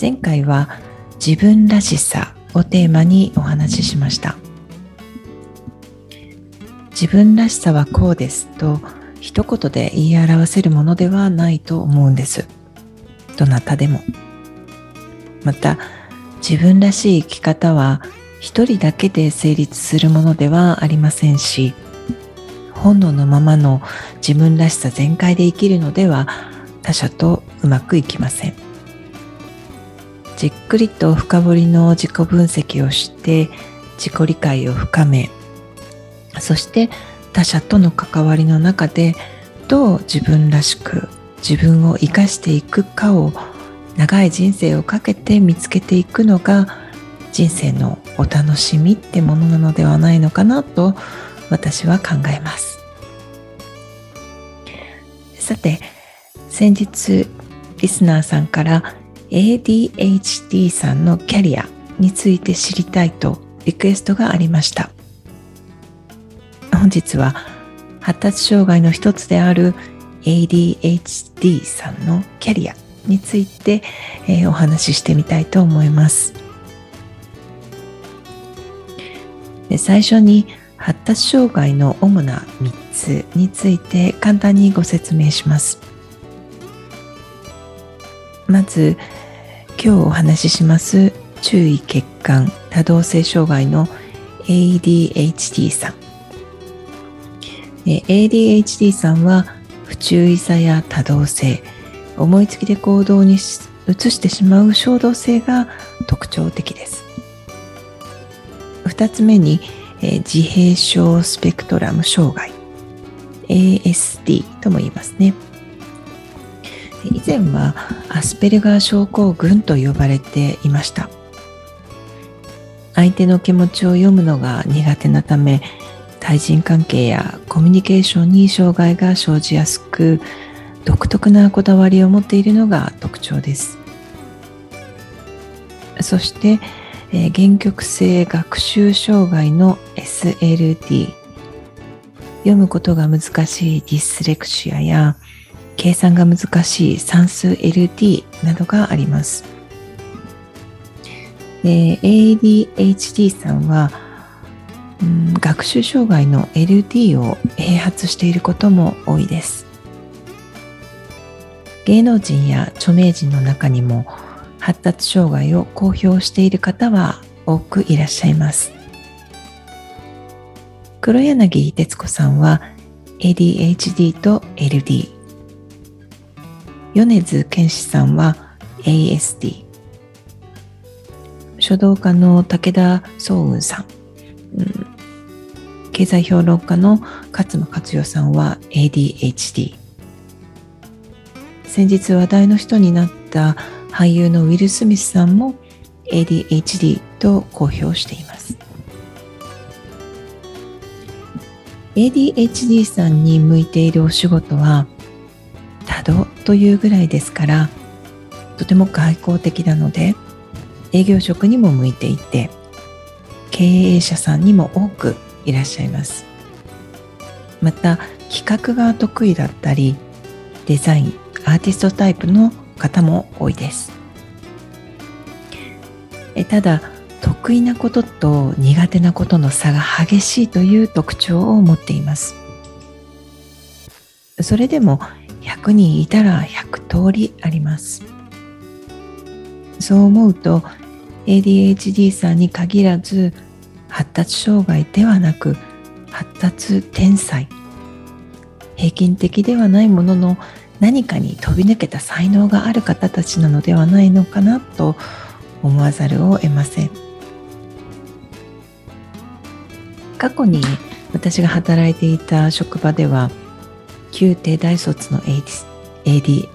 前回は自分らしさをテーマにお話ししました。自分らしさはこうですと一言で言い表せるものではないと思うんです。どなたでも。また自分らしい生き方は一人だけで成立するものではありませんし本能のままの自分らしさ全開で生きるのでは他者とうまくいきません。じっくりと深掘りの自己分析をして自己理解を深めそして他者との関わりの中でどう自分らしく自分を生かしていくかを長い人生をかけて見つけていくのが人生のお楽しみってものなのではないのかなと私は考えます。さて先日リスナーさんから ADHD さんのキャリアについて知りたいとリクエストがありました。本日は発達障害の一つである ADHD さんのキャリアについて、えー、お話ししてみたいと思います。で最初に発達障害の主な3つについて簡単にご説明します。まず今日お話しします注意欠陥多動性障害の ADHD さん。ADHD さんは不注意さや多動性思いつきで行動に移してしまう衝動性が特徴的です。2つ目に自閉症スペクトラム障害 ASD とも言いますね。以前はアスペルガー症候群と呼ばれていました。相手の気持ちを読むのが苦手なため対人関係やコミュニケーションに障害が生じやすく独特なこだわりを持っているのが特徴です。そして、えー、原曲性学習障害の SLD 読むことが難しいディスレクシアや計算が難しい算数 LD などがあります。ADHD さんは、うん、学習障害の LD を併発していることも多いです。芸能人や著名人の中にも発達障害を公表している方は多くいらっしゃいます。黒柳徹子さんは ADHD と LD 米津玄師さんは ASD 書道家の武田壮雲さん、うん、経済評論家の勝間勝代さんは ADHD 先日話題の人になった俳優のウィル・スミスさんも ADHD と公表しています。ADHD さんに向いているお仕事はというぐらいですからとても外交的なので営業職にも向いていて経営者さんにも多くいらっしゃいます。また企画が得意だったりデザインアーティストタイプの方も多いです。えただ得意なことと苦手なことの差が激しいという特徴を持っています。それでも100人いたら100通りあります。そう思うと ADHD さんに限らず発達障害ではなく発達天才。平均的ではないものの何かに飛び抜けた才能がある方たちなのではないのかなと思わざるを得ません。過去に私が働いていた職場では旧帝大卒の AD, AD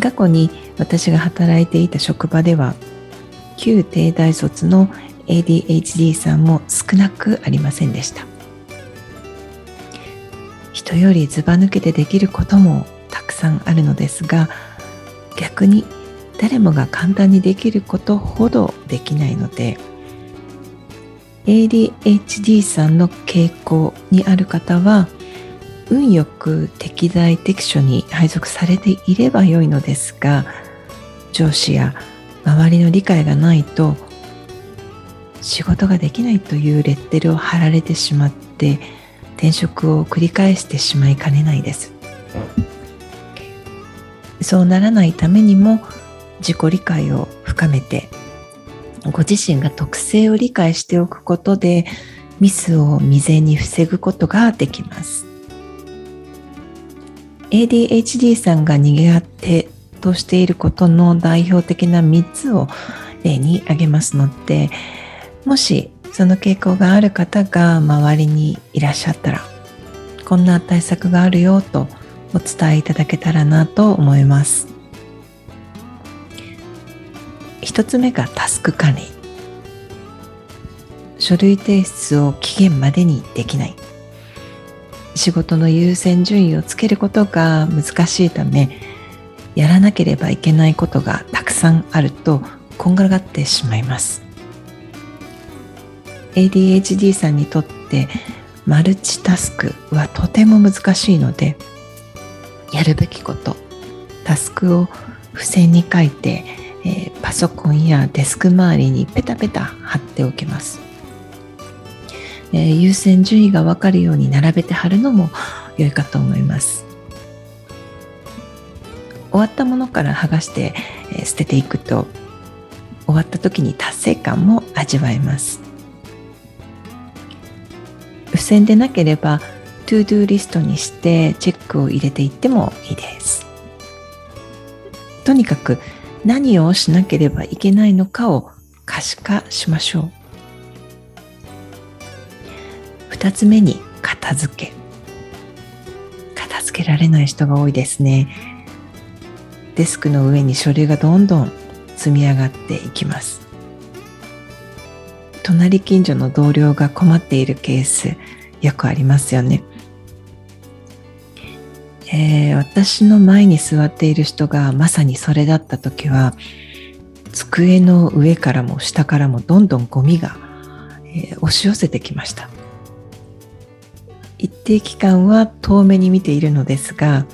過去に私が働いていた職場では旧低大卒の ADHD さんも少なくありませんでした。人よりずば抜けてできることもたくさんあるのですが逆に誰もが簡単にできることほどできないので ADHD さんの傾向にある方は運よく適材適所に配属されていればよいのですが上司や周りの理解がないと仕事ができないというレッテルを貼られてしまって転職を繰り返してしまいかねないです。そうならないためにも自己理解を深めてご自身が特性を理解しておくことでミスを未然に防ぐことができます。ADHD さんが苦手としていることの代表的な3つを例に挙げますのでもしその傾向がある方が周りにいらっしゃったらこんな対策があるよとお伝えいただけたらなと思います。一つ目がタスク管理。書類提出を期限までにできない。仕事の優先順位をつけることが難しいためやらなければいけないことがたくさんあるとこんがらがってしまいます。ADHD さんにとってマルチタスクはとても難しいのでやるべきことタスクを付箋に書いて、えー、パソコンやデスク周りにペタペタ貼っておきます、えー、優先順位が分かるように並べて貼るのも良いかと思います。終わったものから剥がして、えー、捨てていくと終わった時に達成感も味わえます。付箋でなければ ToDo リストにしてチェックを入れていってもいいです。とにかく何をしなければいけないのかを可視化しましょう。二つ目に片付け。片付けられない人が多いですね。デスクの上に書類がどんどん積み上がっていきます。隣近所の同僚が困っているケースよくありますよね。えー、私の前に座っている人がまさにそれだった時は机の上からも下からもどんどんゴミが、えー、押し寄せてきました。一定期間は遠目に見ているのですが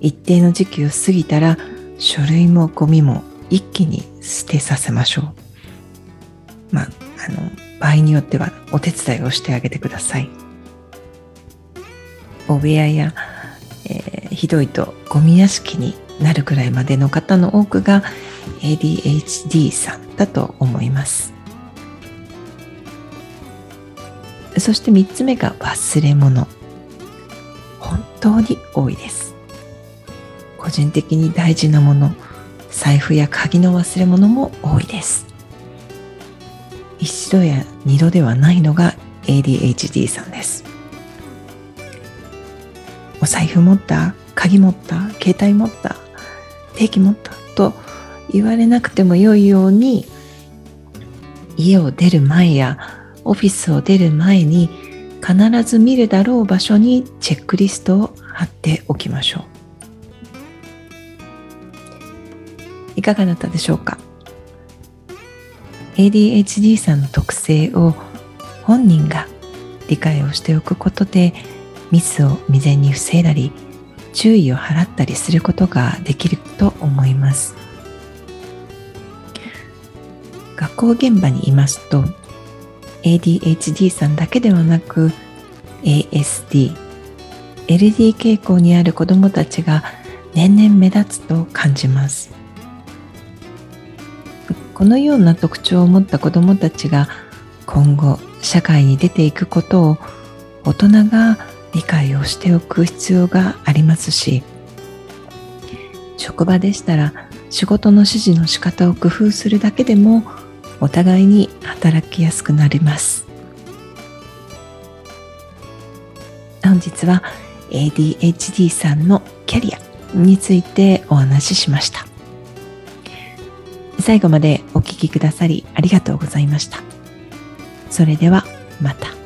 一定の時期を過ぎたら書類もゴミも一気に捨てさせましょう。まああの場合によってはお手伝いをしてあげてください。お部屋や、ひどいとゴミ屋敷になるくらいまでの方の多くが ADHD さんだと思います。そして3つ目が忘れ物。本当に多いです。個人的に大事なもの財布や鍵の忘れ物も多いです。一度や二度ではないのが ADHD さんです。お財布持った鍵持った携帯持った定期持ったと言われなくても良いように家を出る前やオフィスを出る前に必ず見るだろう場所にチェックリストを貼っておきましょう。いかがだったでしょうか？ADHD さんの特性を本人が理解をしておくことでミスを未然に防いだり注意を払ったりすることができると思います。学校現場にいますと ADHD さんだけではなく ASD LD 傾向にある子どもたちが年々目立つと感じます。このような特徴を持った子どもたちが今後社会に出ていくことを大人が理解をしておく必要がありますし職場でしたら仕事の指示の仕方を工夫するだけでもお互いに働きやすくなります本日は ADHD さんのキャリアについてお話ししました。最後までお聴きくださりありがとうございました。それではまた。